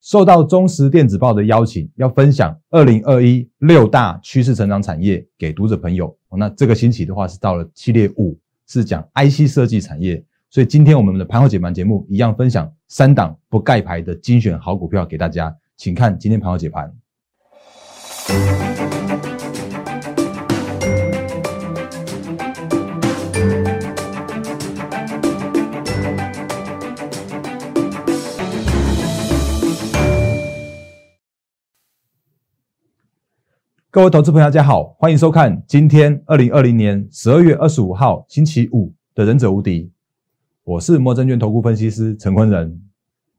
受到中时电子报的邀请，要分享二零二一六大趋势成长产业给读者朋友。那这个星期的话是到了系列五，是讲 IC 设计产业。所以今天我们的盘后解盘节目一样分享三档不盖牌的精选好股票给大家，请看今天盘后解盘。各位投资朋友，大家好，欢迎收看今天二零二零年十二月二十五号星期五的《忍者无敌》，我是摩证券投顾分析师陈坤仁。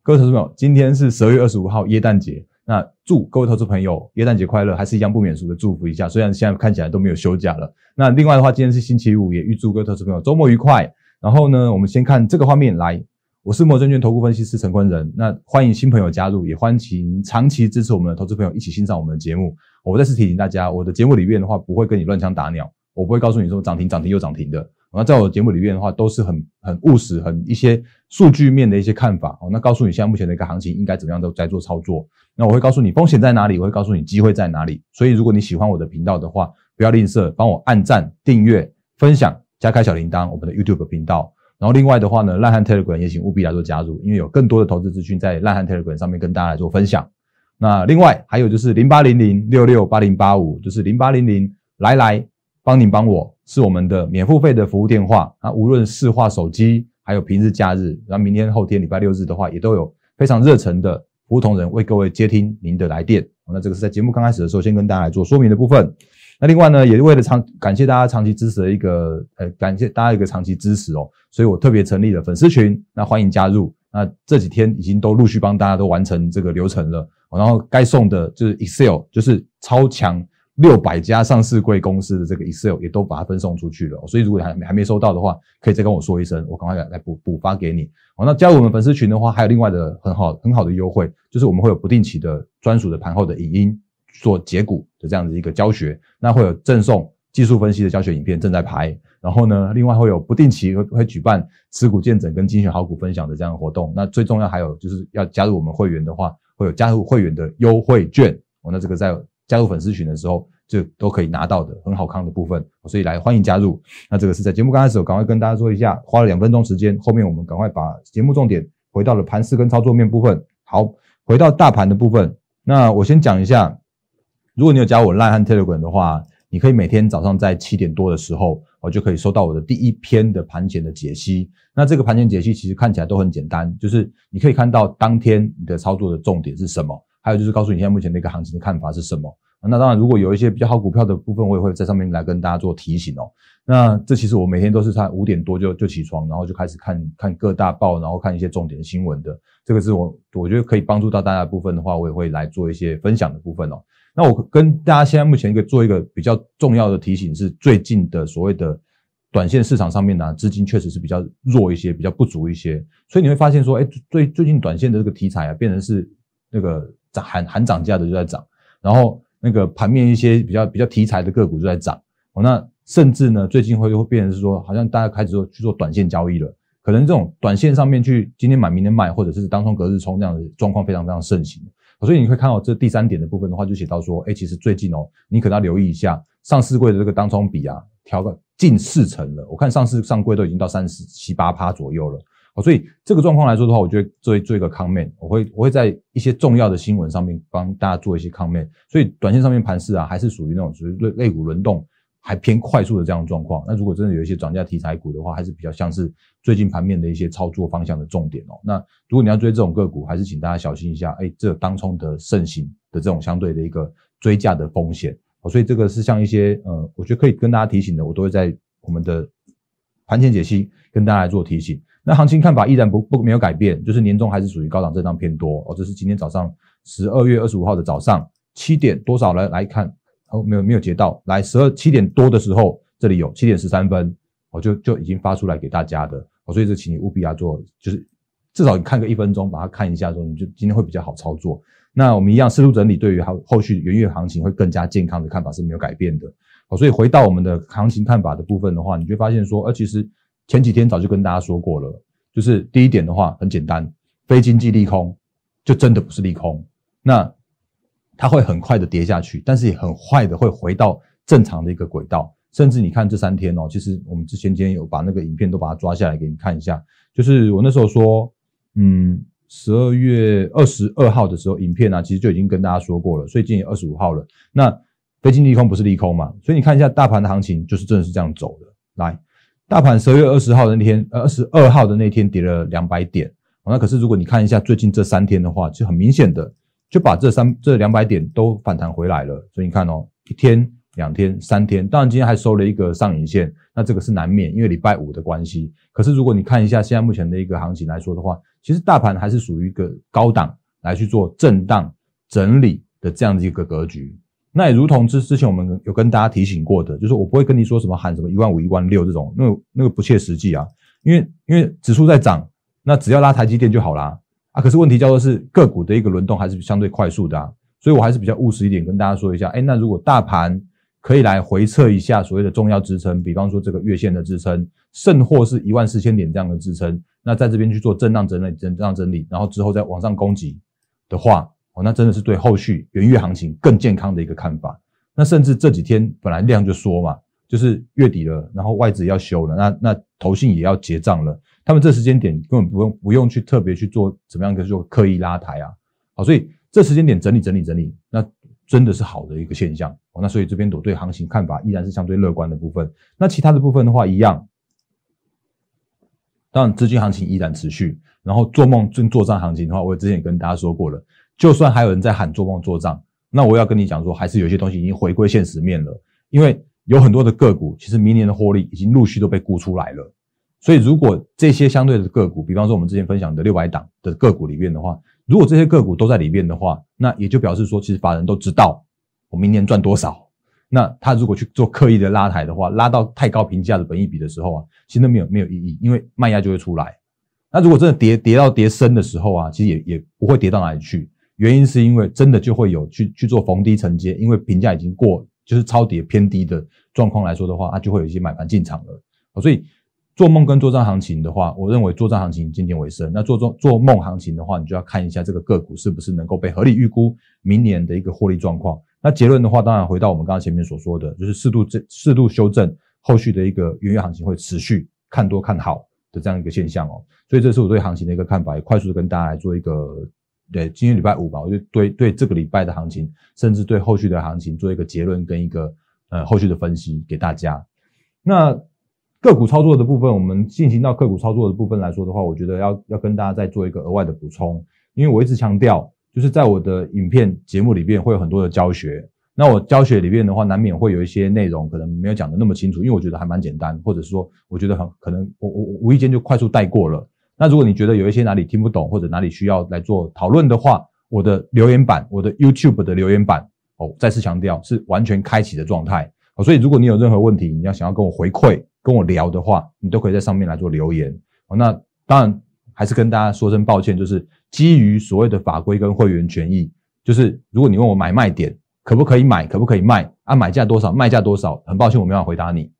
各位投资朋友，今天是十二月二十五号耶诞节，那祝各位投资朋友耶诞节快乐，还是一样不免俗的祝福一下。虽然现在看起来都没有休假了，那另外的话，今天是星期五，也预祝各位投资朋友周末愉快。然后呢，我们先看这个画面来。我是摩证券投顾分析师陈坤仁，那欢迎新朋友加入，也欢迎长期支持我们的投资朋友一起欣赏我们的节目。我再次提醒大家，我的节目里面的话不会跟你乱枪打鸟，我不会告诉你说涨停涨停又涨停的。那在我的节目里面的话，都是很很务实、很一些数据面的一些看法。那告诉你现在目前的一个行情应该怎么样都在做操作。那我会告诉你风险在哪里，我会告诉你机会在哪里。所以如果你喜欢我的频道的话，不要吝啬，帮我按赞、订阅、分享、加开小铃铛，我们的 YouTube 频道。然后另外的话呢，烂汉 Telegram 也请务必来做加入，因为有更多的投资资讯在烂汉 Telegram 上面跟大家来做分享。那另外还有就是零八零零六六八零八五，就是零八零零来来帮您帮我，是我们的免付费的服务电话。那无论市话手机，还有平日假日，然后明天后天礼拜六日的话，也都有非常热忱的服务同仁为各位接听您的来电。那这个是在节目刚开始的时候先跟大家来做说明的部分。那另外呢，也是为了长感谢大家长期支持的一个，呃，感谢大家一个长期支持哦，所以我特别成立了粉丝群，那欢迎加入。那这几天已经都陆续帮大家都完成这个流程了，然后该送的就是 Excel，就是超强六百家上市贵公司的这个 Excel 也都把它分送出去了。所以如果还还没收到的话，可以再跟我说一声，我赶快来补补发给你。好，那加入我们粉丝群的话，还有另外的很好很好的优惠，就是我们会有不定期的专属的盘后的影音。做解股的这样子一个教学，那会有赠送技术分析的教学影片正在拍，然后呢，另外会有不定期会会举办持股见证跟精选好股分享的这样的活动。那最重要还有就是要加入我们会员的话，会有加入会员的优惠券哦。那这个在加入粉丝群的时候就都可以拿到的很好看的部分，所以来欢迎加入。那这个是在节目刚开始，我赶快跟大家说一下，花了两分钟时间，后面我们赶快把节目重点回到了盘势跟操作面部分。好，回到大盘的部分，那我先讲一下。如果你有加我 Line 和 Telegram 的话，你可以每天早上在七点多的时候，我就可以收到我的第一篇的盘前的解析。那这个盘前解析其实看起来都很简单，就是你可以看到当天你的操作的重点是什么，还有就是告诉你现在目前的一个行情的看法是什么。那当然，如果有一些比较好股票的部分，我也会在上面来跟大家做提醒哦。那这其实我每天都是在五点多就就起床，然后就开始看看各大报，然后看一些重点新闻的。这个是我我觉得可以帮助到大家的部分的话，我也会来做一些分享的部分哦。那我跟大家现在目前一个做一个比较重要的提醒是，最近的所谓的短线市场上面呢，资金确实是比较弱一些，比较不足一些，所以你会发现说，哎，最最近短线的这个题材啊，变成是那个涨喊喊涨价的就在涨，然后那个盘面一些比较比较题材的个股就在涨，哦，那甚至呢，最近会会变成是说，好像大家开始做去做短线交易了，可能这种短线上面去今天买明天卖，或者是当冲隔日冲这样的状况非常非常盛行。所以你会看到这第三点的部分的话，就写到说，哎，其实最近哦，你可能要留意一下上市柜的这个当冲比啊，调个近四成了。我看上市上柜都已经到三十七八趴左右了。哦，所以这个状况来说的话，我觉得做做一个 comment，我会我会在一些重要的新闻上面帮大家做一些 comment。所以短线上面盘势啊，还是属于那种属于类类股轮动。还偏快速的这样的状况，那如果真的有一些涨价题材股的话，还是比较像是最近盘面的一些操作方向的重点哦。那如果你要追这种个股，还是请大家小心一下，哎，这当冲的盛行的这种相对的一个追价的风险哦。所以这个是像一些呃，我觉得可以跟大家提醒的，我都会在我们的盘前解析跟大家来做提醒。那行情看法依然不不没有改变，就是年终还是属于高档震荡偏多哦。这是今天早上十二月二十五号的早上七点多少来来看。哦，没有没有截到，来十二七点多的时候，这里有七点十三分，我就就已经发出来给大家的，哦，所以这请你务必要做，就是至少你看个一分钟，把它看一下之后，你就今天会比较好操作。那我们一样适度整理，对于后后续元月行情会更加健康的看法是没有改变的，哦，所以回到我们的行情看法的部分的话，你就发现说，呃，其实前几天早就跟大家说过了，就是第一点的话很简单，非经济利空。就真的不是利空。那它会很快的跌下去，但是也很快的会回到正常的一个轨道。甚至你看这三天哦，其实我们之前今天有把那个影片都把它抓下来给你看一下。就是我那时候说，嗯，十二月二十二号的时候，影片啊，其实就已经跟大家说过了。所以今天二十五号了，那非经利空不是利空嘛？所以你看一下大盘的行情，就是真的是这样走的。来，大盘十二月二十号的那天，呃，二十二号的那天跌了两百点。那可是如果你看一下最近这三天的话，就很明显的就把这三这两百点都反弹回来了。所以你看哦，一天。两天、三天，当然今天还收了一个上影线，那这个是难免，因为礼拜五的关系。可是如果你看一下现在目前的一个行情来说的话，其实大盘还是属于一个高档来去做震荡整理的这样的一个格局。那也如同之之前我们有跟大家提醒过的，就是我不会跟你说什么喊什么一万五、一万六这种，那那个不切实际啊。因为因为指数在涨，那只要拉台积电就好啦。可是问题叫做是个股的一个轮动还是相对快速的，啊，所以我还是比较务实一点跟大家说一下。哎，那如果大盘可以来回测一下所谓的重要支撑，比方说这个月线的支撑，甚或是一万四千点这样的支撑，那在这边去做震荡整理、震荡整理，然后之后再往上攻击的话，哦，那真的是对后续元月行情更健康的一个看法。那甚至这几天本来量就说嘛，就是月底了，然后外资要休了，那那投信也要结账了，他们这时间点根本不用不用去特别去做怎么样，就刻意拉抬啊，好，所以这时间点整理整理整理，那。真的是好的一个现象，那所以这边我对行情看法依然是相对乐观的部分。那其他的部分的话，一样，当然资金行情依然持续。然后做梦做做账行情的话，我之前也跟大家说过了，就算还有人在喊做梦做账，那我要跟你讲说，还是有些东西已经回归现实面了。因为有很多的个股，其实明年的获利已经陆续都被估出来了。所以如果这些相对的个股，比方说我们之前分享的六百档的个股里面的话，如果这些个股都在里面的话，那也就表示说，其实法人都知道我明年赚多少。那他如果去做刻意的拉抬的话，拉到太高评价的本益比的时候啊，其实没有没有意义，因为卖压就会出来。那如果真的跌跌到跌深的时候啊，其实也也不会跌到哪里去。原因是因为真的就会有去去做逢低承接，因为评价已经过就是超跌偏低的状况来说的话，它就会有一些买盘进场了。所以。做梦跟做账行情的话，我认为做账行情今天为胜。那做做做梦行情的话，你就要看一下这个个股是不是能够被合理预估明年的一个获利状况。那结论的话，当然回到我们刚刚前面所说的，就是适度这适度修正，后续的一个元月行情会持续看多看好的这样一个现象哦。所以这是我对行情的一个看法，也快速的跟大家来做一个对今天礼拜五吧，我就对对这个礼拜的行情，甚至对后续的行情做一个结论跟一个呃后续的分析给大家。那。个股操作的部分，我们进行到个股操作的部分来说的话，我觉得要要跟大家再做一个额外的补充，因为我一直强调，就是在我的影片节目里边会有很多的教学，那我教学里面的话，难免会有一些内容可能没有讲的那么清楚，因为我觉得还蛮简单，或者说我觉得很可能我我无意间就快速带过了。那如果你觉得有一些哪里听不懂或者哪里需要来做讨论的话，我的留言板，我的 YouTube 的留言板哦，再次强调是完全开启的状态哦，所以如果你有任何问题，你要想要跟我回馈。跟我聊的话，你都可以在上面来做留言。那当然还是跟大家说声抱歉，就是基于所谓的法规跟会员权益，就是如果你问我买卖点可不可以买，可不可以卖，啊买价多少，卖价多少，很抱歉我没办法回答你。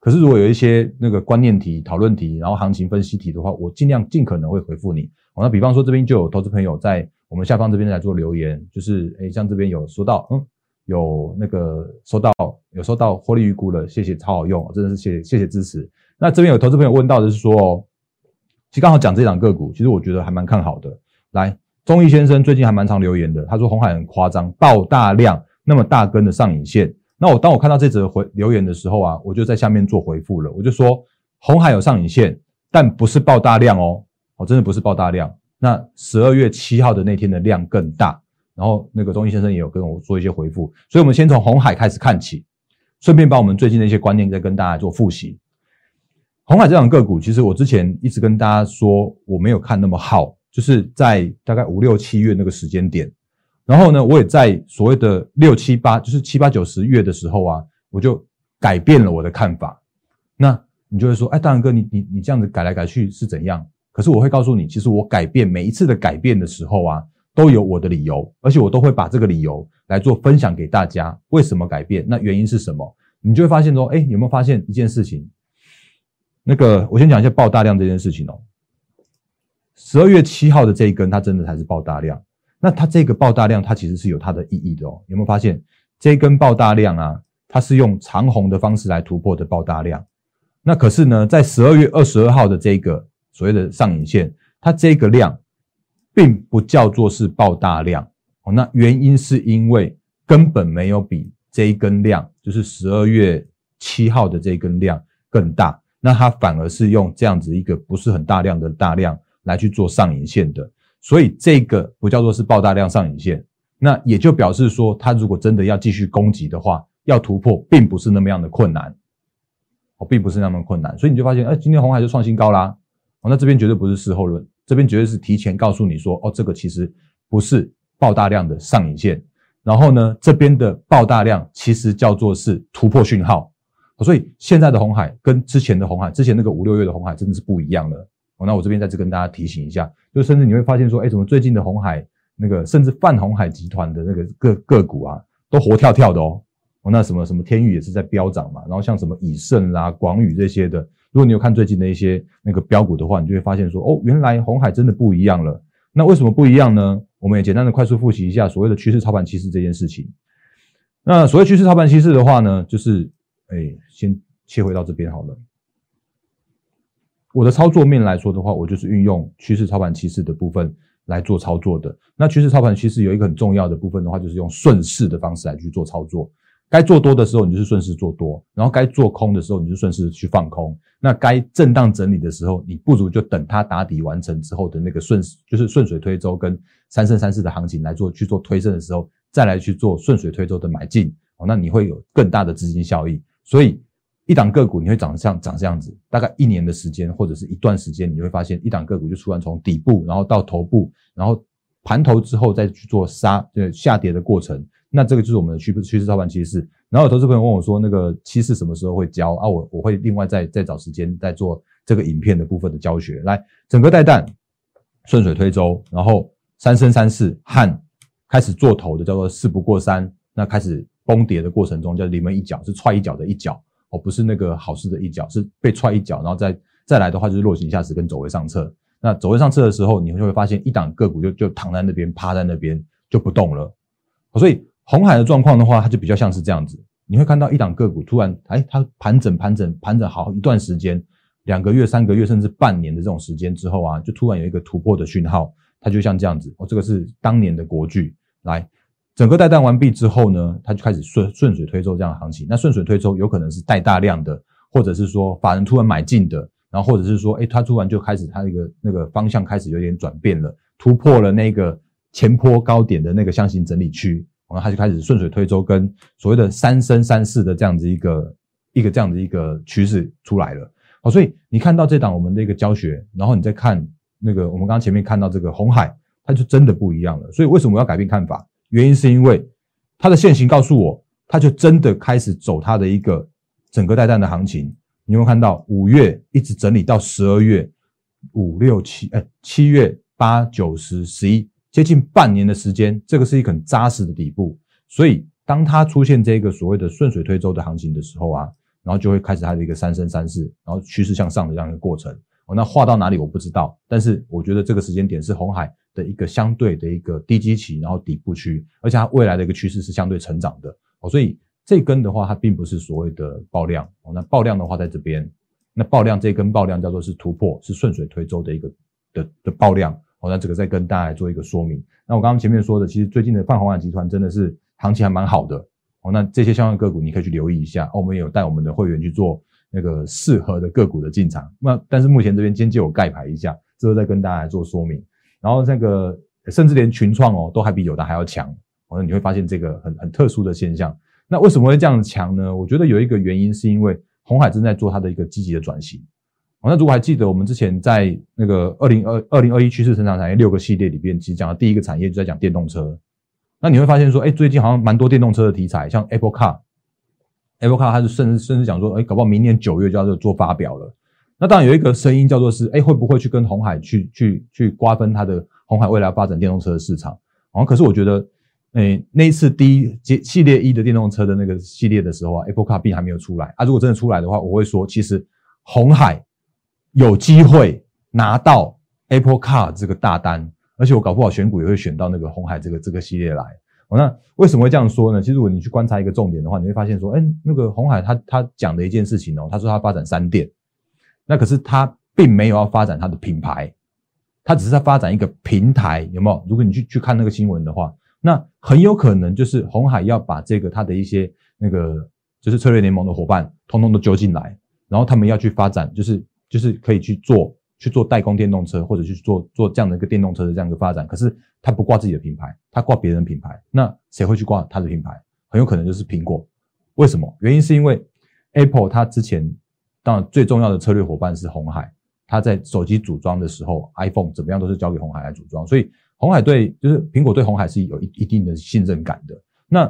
可是如果有一些那个观念题、讨论题，然后行情分析题的话，我尽量尽可能会回复你。那比方说这边就有投资朋友在我们下方这边来做留言，就是诶像这边有说到，嗯。有那个收到有收到获利预估了，谢谢，超好用，真的是谢谢谢谢支持。那这边有投资朋友问到的是说，其实刚好讲这档个股，其实我觉得还蛮看好的。来，中义先生最近还蛮常留言的，他说红海很夸张，爆大量那么大根的上影线。那我当我看到这则回留言的时候啊，我就在下面做回复了，我就说红海有上影线，但不是爆大量哦，哦真的不是爆大量。那十二月七号的那天的量更大。然后那个中医先生也有跟我做一些回复，所以我们先从红海开始看起，顺便把我们最近的一些观念再跟大家做复习。红海这档个股，其实我之前一直跟大家说我没有看那么好，就是在大概五六七月那个时间点，然后呢，我也在所谓的六七八，就是七八九十月的时候啊，我就改变了我的看法。那你就会说，哎，大然哥，你你你这样子改来改去是怎样？可是我会告诉你，其实我改变每一次的改变的时候啊。都有我的理由，而且我都会把这个理由来做分享给大家。为什么改变？那原因是什么？你就会发现说，哎，有没有发现一件事情？那个，我先讲一下爆大量这件事情哦。十二月七号的这一根，它真的才是爆大量。那它这个爆大量，它其实是有它的意义的哦。有没有发现这根爆大量啊？它是用长红的方式来突破的爆大量。那可是呢，在十二月二十二号的这个所谓的上影线，它这个量并不叫做是爆大量哦。那原因是因为根本没有比这一根量，就是十二月七号的这一根量更大。那它反而是用这样子一个不是很大量的大量来去做上影线的。所以这个不叫做是爆大量上影线，那也就表示说，它如果真的要继续攻击的话，要突破并不是那么样的困难，哦，并不是那么困难。所以你就发现，哎，今天红海就创新高啦，哦，那这边绝对不是事后论，这边绝对是提前告诉你说，哦，这个其实不是爆大量的上影线，然后呢，这边的爆大量其实叫做是突破讯号，所以现在的红海跟之前的红海，之前那个五六月的红海真的是不一样的。哦，那我这边再次跟大家提醒一下，就甚至你会发现说，哎，怎么最近的红海那个，甚至泛红海集团的那个个个股啊，都活跳跳的哦。哦，那什么什么天宇也是在飙涨嘛，然后像什么以盛啦、广宇这些的，如果你有看最近的一些那个标股的话，你就会发现说，哦，原来红海真的不一样了。那为什么不一样呢？我们也简单的快速复习一下所谓的趋势操盘趋势这件事情。那所谓趋势操盘趋势的话呢，就是，哎，先切回到这边好了。我的操作面来说的话，我就是运用趋势操盘趋势的部分来做操作的。那趋势操盘趋势有一个很重要的部分的话，就是用顺势的方式来去做操作。该做多的时候，你就是顺势做多；然后该做空的时候，你就顺势去放空。那该震荡整理的时候，你不如就等它打底完成之后的那个顺，就是顺水推舟跟三升三市的行情来做去做推升的时候，再来去做顺水推舟的买进。哦，那你会有更大的资金效益。所以。一档个股你会长像长这样子，大概一年的时间或者是一段时间，你会发现一档个股就突然从底部，然后到头部，然后盘头之后再去做杀，就下跌的过程。那这个就是我们的趋趋势操盘趋势。然后有投资朋友问我说，那个趋势什么时候会教啊？我我会另外再再找时间再做这个影片的部分的教学。来，整个带弹，顺水推舟，然后三生三世和开始做头的叫做事不过三，那开始崩跌的过程中叫临门一脚，是踹一脚的一脚。哦，不是那个好事的一脚，是被踹一脚，然后再再来的话就是落井下石跟走位上策。那走位上策的时候，你就会发现一档个股就就躺在那边，趴在那边就不动了。所以红海的状况的话，它就比较像是这样子，你会看到一档个股突然，哎，它盘整盘整盘整好一段时间，两个月、三个月甚至半年的这种时间之后啊，就突然有一个突破的讯号，它就像这样子。哦，这个是当年的国巨来。整个带弹完毕之后呢，它就开始顺顺水推舟这样的行情。那顺水推舟有可能是带大量的，或者是说法人突然买进的，然后或者是说，哎，它突然就开始它一个那个方向开始有点转变了，突破了那个前坡高点的那个箱型整理区，然后他就开始顺水推舟，跟所谓的三升三世的这样子一个一个这样子一个趋势出来了。哦，所以你看到这档我们的一个教学，然后你再看那个我们刚刚前面看到这个红海，它就真的不一样了。所以为什么要改变看法？原因是因为它的现形告诉我，它就真的开始走它的一个整个带弹的行情。你有没有看到五月一直整理到十二月五六七哎七月八九十十一接近半年的时间，这个是一个很扎实的底部。所以当它出现这个所谓的顺水推舟的行情的时候啊，然后就会开始它的一个三升三世，然后趋势向上的这样一个过程。哦，那画到哪里我不知道，但是我觉得这个时间点是红海。的一个相对的一个低基期，然后底部区，而且它未来的一个趋势是相对成长的哦，所以这根的话，它并不是所谓的爆量哦。那爆量的话，在这边，那爆量这根爆量叫做是突破，是顺水推舟的一个的的爆量哦。那这个再跟大家做一个说明。那我刚刚前面说的，其实最近的泛红海集团真的是行情还蛮好的哦。那这些相关个股你可以去留意一下。哦我们有带我们的会员去做那个适合的个股的进场。那但是目前这边先借我盖牌一下，之后再跟大家来做说明。然后那个甚至连群创哦都还比友达还要强，哦，你会发现这个很很特殊的现象。那为什么会这样强呢？我觉得有一个原因是因为红海正在做它的一个积极的转型。哦，那如果还记得我们之前在那个二零二二零二一趋势成长产业六个系列里边，其实讲的第一个产业就在讲电动车。那你会发现说，哎，最近好像蛮多电动车的题材，像 Apple Car，Apple Car 它是甚至甚至讲说，哎，搞不好明年九月就要做做发表了。那当然有一个声音叫做是，哎，会不会去跟红海去去去瓜分它的红海未来发展电动车的市场？哦，可是我觉得，哎，那一次第一系系列一的电动车的那个系列的时候啊，Apple Car 并还没有出来啊。如果真的出来的话，我会说，其实红海有机会拿到 Apple Car 这个大单，而且我搞不好选股也会选到那个红海这个这个系列来。哦，那为什么会这样说呢？其实如果你去观察一个重点的话，你会发现说，哎，那个红海他他讲的一件事情哦，他说他发展三电，那可是他并没有要发展他的品牌，他只是在发展一个平台，有没有？如果你去去看那个新闻的话，那很有可能就是红海要把这个他的一些那个就是策略联盟的伙伴，通通都揪进来，然后他们要去发展，就是就是可以去做。去做代工电动车，或者去做做这样的一个电动车的这样一个发展，可是他不挂自己的品牌，他挂别人品牌，那谁会去挂他的品牌？很有可能就是苹果。为什么？原因是因为 Apple 它之前当然最重要的策略伙伴是红海，它在手机组装的时候，iPhone 怎么样都是交给红海来组装，所以红海对就是苹果对红海是有一一定的信任感的。那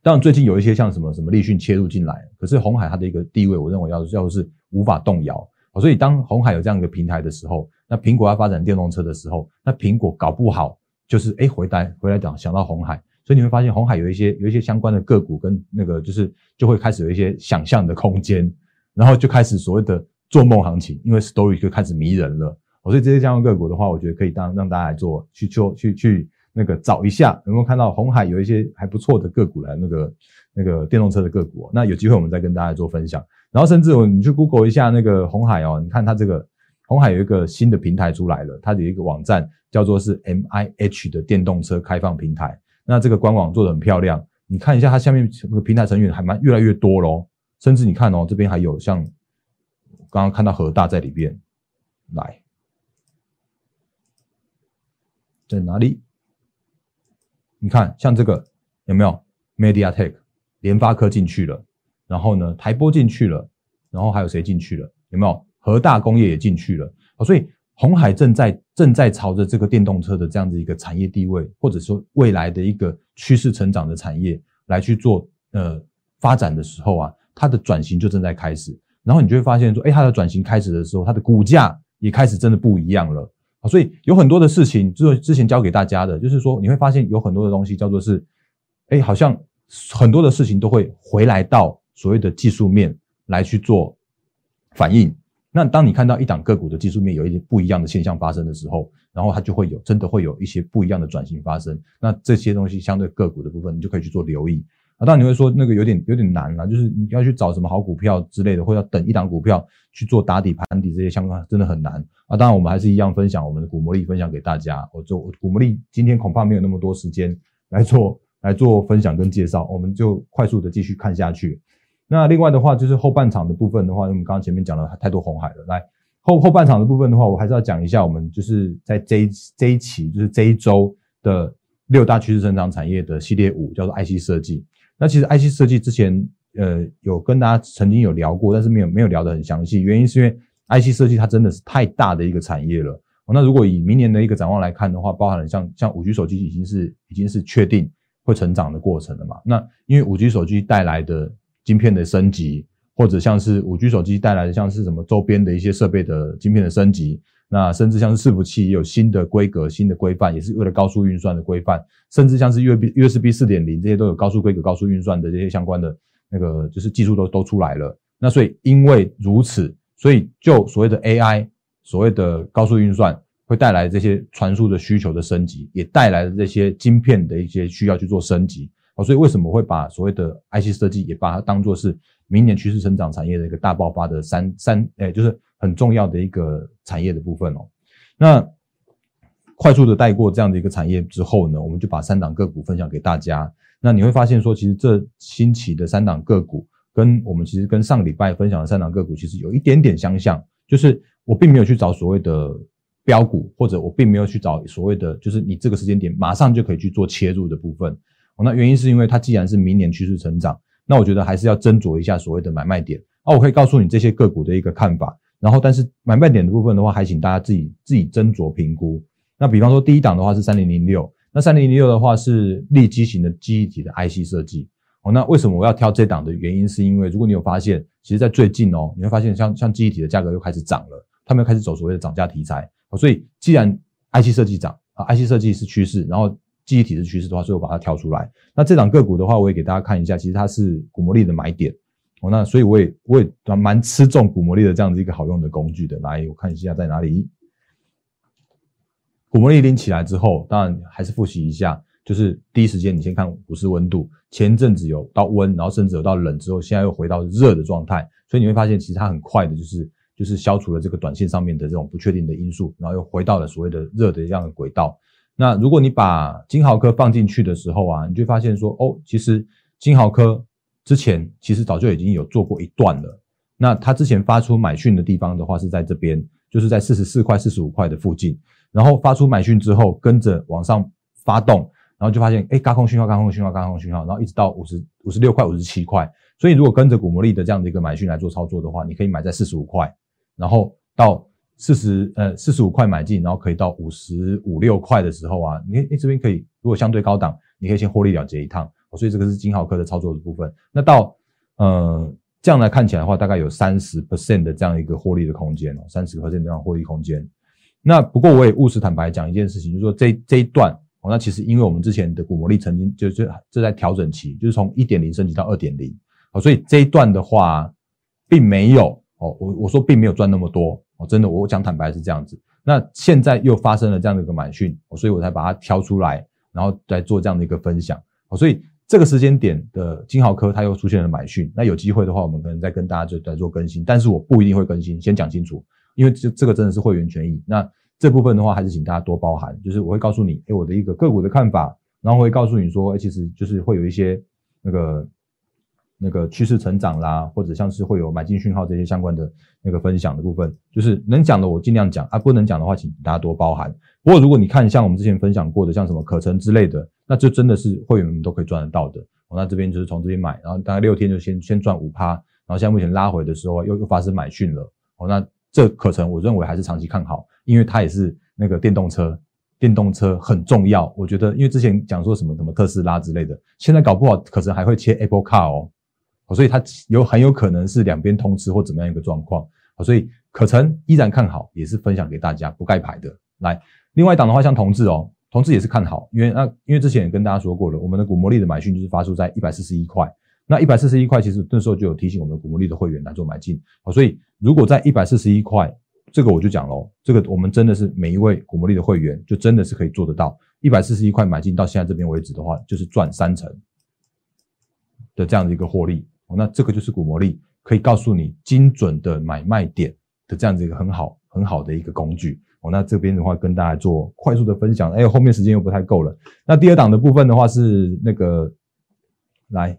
当然最近有一些像什么什么立讯切入进来，可是红海它的一个地位，我认为要要是无法动摇。所以，当红海有这样一个平台的时候，那苹果要发展电动车的时候，那苹果搞不好就是哎，回来回来讲想到红海，所以你会发现红海有一些有一些相关的个股跟那个就是就会开始有一些想象的空间，然后就开始所谓的做梦行情，因为 story 就开始迷人了。所以这些相关个股的话，我觉得可以当让大家来做去做去去那个找一下，有没有看到红海有一些还不错的个股来那个那个电动车的个股，那有机会我们再跟大家做分享。然后甚至我你去 Google 一下那个红海哦，你看它这个红海有一个新的平台出来了，它有一个网站叫做是 M I H 的电动车开放平台。那这个官网做的很漂亮，你看一下它下面那个平台成员还蛮越来越多喽。甚至你看哦，这边还有像刚刚看到和大在里边，来在哪里？你看像这个有没有 MediaTek 联发科进去了？然后呢，台波进去了，然后还有谁进去了？有没有和大工业也进去了？所以红海正在正在朝着这个电动车的这样的一个产业地位，或者说未来的一个趋势成长的产业来去做呃发展的时候啊，它的转型就正在开始。然后你就会发现说，哎，它的转型开始的时候，它的股价也开始真的不一样了啊。所以有很多的事情，就是之前教给大家的，就是说你会发现有很多的东西叫做是，哎，好像很多的事情都会回来到。所谓的技术面来去做反应，那当你看到一档个股的技术面有一些不一样的现象发生的时候，然后它就会有真的会有一些不一样的转型发生。那这些东西相对个股的部分，你就可以去做留意。啊，当然你会说那个有点有点难了，就是你要去找什么好股票之类的，或要等一档股票去做打底盘底这些相关，真的很难啊。当然我们还是一样分享我们的股魔力分享给大家。我就股魔力今天恐怕没有那么多时间来做来做分享跟介绍，我们就快速的继续看下去。那另外的话，就是后半场的部分的话，我们刚刚前面讲了太多红海了。来后后半场的部分的话，我还是要讲一下，我们就是在这一这一期，就是这一周的六大趋势成长产业的系列五，叫做 IC 设计。那其实 IC 设计之前呃有跟大家曾经有聊过，但是没有没有聊得很详细，原因是因为 IC 设计它真的是太大的一个产业了。那如果以明年的一个展望来看的话，包含了像像五 G 手机已经是已经是确定会成长的过程了嘛？那因为五 G 手机带来的晶片的升级，或者像是五 G 手机带来的，像是什么周边的一些设备的晶片的升级，那甚至像是伺服器也有新的规格、新的规范，也是为了高速运算的规范，甚至像是 USB U S B 四点零这些都有高速规格、高速运算的这些相关的那个就是技术都都出来了。那所以因为如此，所以就所谓的 A I，所谓的高速运算会带来这些传输的需求的升级，也带来了这些晶片的一些需要去做升级。所以为什么会把所谓的 IC 设计也把它当做是明年趋势成长产业的一个大爆发的三三，哎，就是很重要的一个产业的部分哦。那快速的带过这样的一个产业之后呢，我们就把三档个股分享给大家。那你会发现说，其实这新起的三档个股跟我们其实跟上礼拜分享的三档个股其实有一点点相像，就是我并没有去找所谓的标股，或者我并没有去找所谓的就是你这个时间点马上就可以去做切入的部分。那原因是因为它既然是明年趋势成长，那我觉得还是要斟酌一下所谓的买卖点。啊，我可以告诉你这些个股的一个看法，然后但是买卖点的部分的话，还请大家自己自己斟酌评估。那比方说第一档的话是三零零六，那三零零六的话是立基型的记忆体的 IC 设计。哦，那为什么我要挑这档的原因是因为如果你有发现，其实在最近哦，你会发现像像记忆体的价格又开始涨了，他们又开始走所谓的涨价题材。所以既然 IC 设计涨啊，IC 设计是趋势，然后。记忆体的趋势的话，所以我把它挑出来。那这档个股的话，我也给大家看一下，其实它是股魔力的买点哦。那所以我也我也蛮吃重股魔力的这样子一个好用的工具的。来，我看一下在哪里。股魔力拎起来之后，当然还是复习一下，就是第一时间你先看股市温度，前阵子有到温，然后甚至有到冷之后，现在又回到热的状态，所以你会发现其实它很快的，就是就是消除了这个短线上面的这种不确定的因素，然后又回到了所谓的热的这样的轨道。那如果你把金豪科放进去的时候啊，你就发现说，哦，其实金豪科之前其实早就已经有做过一段了。那它之前发出买讯的地方的话是在这边，就是在四十四块、四十五块的附近。然后发出买讯之后，跟着往上发动，然后就发现，哎，高空讯号、高空讯号、高空讯号，然后一直到五十五十六块、五十七块。所以如果跟着古魔力的这样的一个买讯来做操作的话，你可以买在四十五块，然后到四十呃四十五块买进，然后可以到五十五六块的时候啊，你你这边可以如果相对高档，你可以先获利了结一趟。所以这个是金浩科的操作的部分。那到呃这样来看起来的话，大概有三十 percent 的这样一个获利的空间哦，三十 percent 这样获利空间。那不过我也务实坦白讲一件事情，就是说这这一段哦，那其实因为我们之前的股魔力曾经就是这在调整期，就是从一点零升级到二点零，哦，所以这一段的话并没有哦，我我说并没有赚那么多哦，真的我讲坦白是这样子。那现在又发生了这样的一个满讯，所以我才把它挑出来，然后再做这样的一个分享。所以这个时间点的金豪科它又出现了满讯，那有机会的话，我们可能再跟大家就再做更新，但是我不一定会更新，先讲清楚。因为这这个真的是会员权益，那这部分的话还是请大家多包涵。就是我会告诉你，哎，我的一个个股的看法，然后会告诉你说，其实就是会有一些那个那个趋势成长啦，或者像是会有买进讯号这些相关的那个分享的部分，就是能讲的我尽量讲啊，不能讲的话，请大家多包涵。不过如果你看像我们之前分享过的，像什么可成之类的，那就真的是会员们都可以赚得到的。我那这边就是从这边买，然后大概六天就先先赚五趴，然后现在目前拉回的时候又又发生买讯了，哦，那。这可成我认为还是长期看好，因为它也是那个电动车，电动车很重要。我觉得，因为之前讲说什么什么特斯拉之类的，现在搞不好可能还会切 Apple Car 哦，所以它有很有可能是两边通吃或怎么样一个状况。所以可成依然看好，也是分享给大家不盖牌的。来，另外一档的话，像同志哦，同志也是看好，因为那因为之前也跟大家说过了，我们的股魔力的买讯就是发出在一百四十一块。那一百四十一块，其实那时候就有提醒我们的股魔力的会员来做买进好，所以如果在一百四十一块，这个我就讲喽，这个我们真的是每一位股魔力的会员，就真的是可以做得到一百四十一块买进到现在这边为止的话，就是赚三成的这样的一个获利。哦那这个就是股魔力可以告诉你精准的买卖点的这样子一个很好很好的一个工具哦。那这边的话跟大家做快速的分享，哎，后面时间又不太够了。那第二档的部分的话是那个来。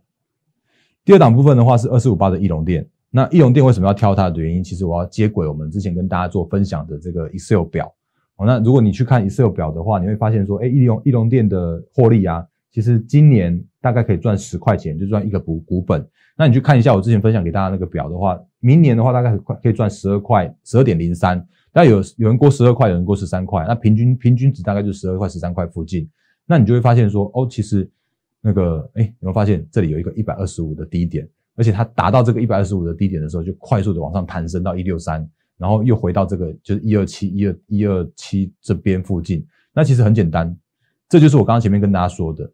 第二档部分的话是二四五八的翼龙店。那翼龙店为什么要挑它的原因？其实我要接轨我们之前跟大家做分享的这个 Excel 表。哦，那如果你去看 Excel 表的话，你会发现说，哎，翼龙翼龙店的获利啊，其实今年大概可以赚十块钱，就赚一个股股本。那你去看一下我之前分享给大家那个表的话，明年的话大概可以赚十二块，十二点零三。但有有人过十二块，有人过十三块，那平均平均值大概就十二块、十三块附近。那你就会发现说，哦，其实。那个，哎，有没有发现这里有一个一百二十五的低点？而且它达到这个一百二十五的低点的时候，就快速的往上弹升到一六三，然后又回到这个就是一二七一二一二七这边附近。那其实很简单，这就是我刚刚前面跟大家说的。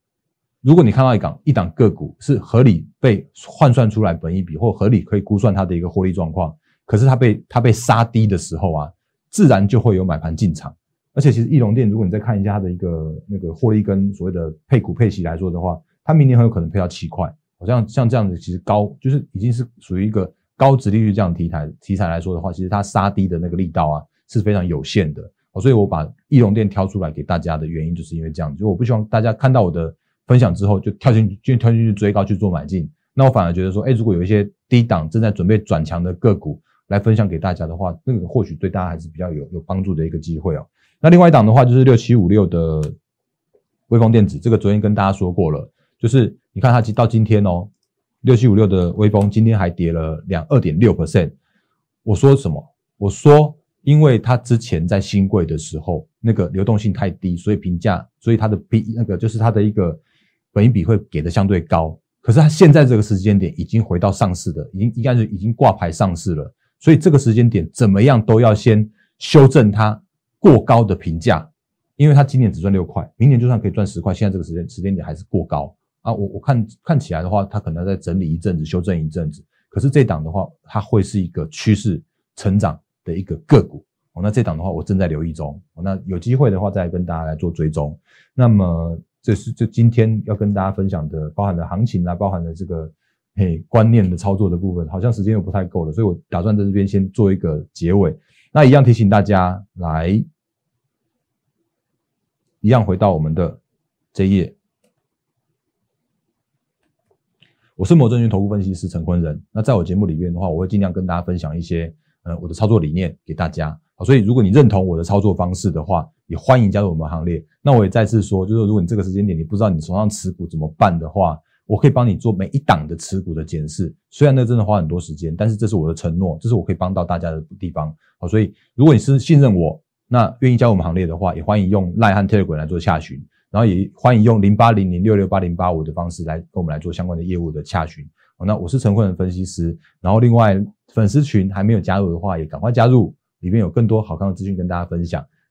如果你看到一档一档个股是合理被换算出来本一笔，或合理可以估算它的一个获利状况，可是它被它被杀低的时候啊，自然就会有买盘进场。而且其实翼龙店，如果你再看一下它的一个那个获利跟所谓的配股配息来说的话，它明年很有可能配到七块。好像像这样子，其实高就是已经是属于一个高值利率这样题材题材来说的话，其实它杀低的那个力道啊是非常有限的。所以我把翼龙店挑出来给大家的原因，就是因为这样，就我不希望大家看到我的分享之后就跳进去就跳进去追高去做买进。那我反而觉得说，哎，如果有一些低档正在准备转强的个股来分享给大家的话，那个或许对大家还是比较有有帮助的一个机会哦。那另外一档的话就是六七五六的微风电子，这个昨天跟大家说过了，就是你看它到今天哦，六七五六的微风今天还跌了两二点六 percent。我说什么？我说，因为它之前在新贵的时候，那个流动性太低，所以评价，所以它的 P 那个就是它的一个本益比会给的相对高。可是它现在这个时间点已经回到上市的，已经应该是已经挂牌上市了，所以这个时间点怎么样都要先修正它。过高的评价，因为它今年只赚六块，明年就算可以赚十块，现在这个时间时间点还是过高啊！我我看看起来的话，它可能在整理一阵子，修正一阵子。可是这档的话，它会是一个趋势成长的一个个股哦，那这档的话我正在留意中，那有机会的话再跟大家来做追踪。那么这是就今天要跟大家分享的，包含的行情啊，包含的这个嘿观念的操作的部分，好像时间又不太够了，所以我打算在这边先做一个结尾。那一样提醒大家来，一样回到我们的这一页。我是某证券投顾分析师陈坤仁。那在我节目里面的话，我会尽量跟大家分享一些呃我的操作理念给大家。好，所以如果你认同我的操作方式的话，也欢迎加入我们行列。那我也再次说，就是如果你这个时间点你不知道你手上持股怎么办的话，我可以帮你做每一档的持股的检视。虽然那真的花很多时间，但是这是我的承诺，这是我可以帮到大家的地方。好，所以如果你是信任我，那愿意加入我们行列的话，也欢迎用赖和 Telegram 来做下询。然后也欢迎用零八零零六六八零八五的方式来跟我们来做相关的业务的洽询。那我是陈坤的分析师。然后另外粉丝群还没有加入的话，也赶快加入，里面有更多好看的资讯跟大家分享。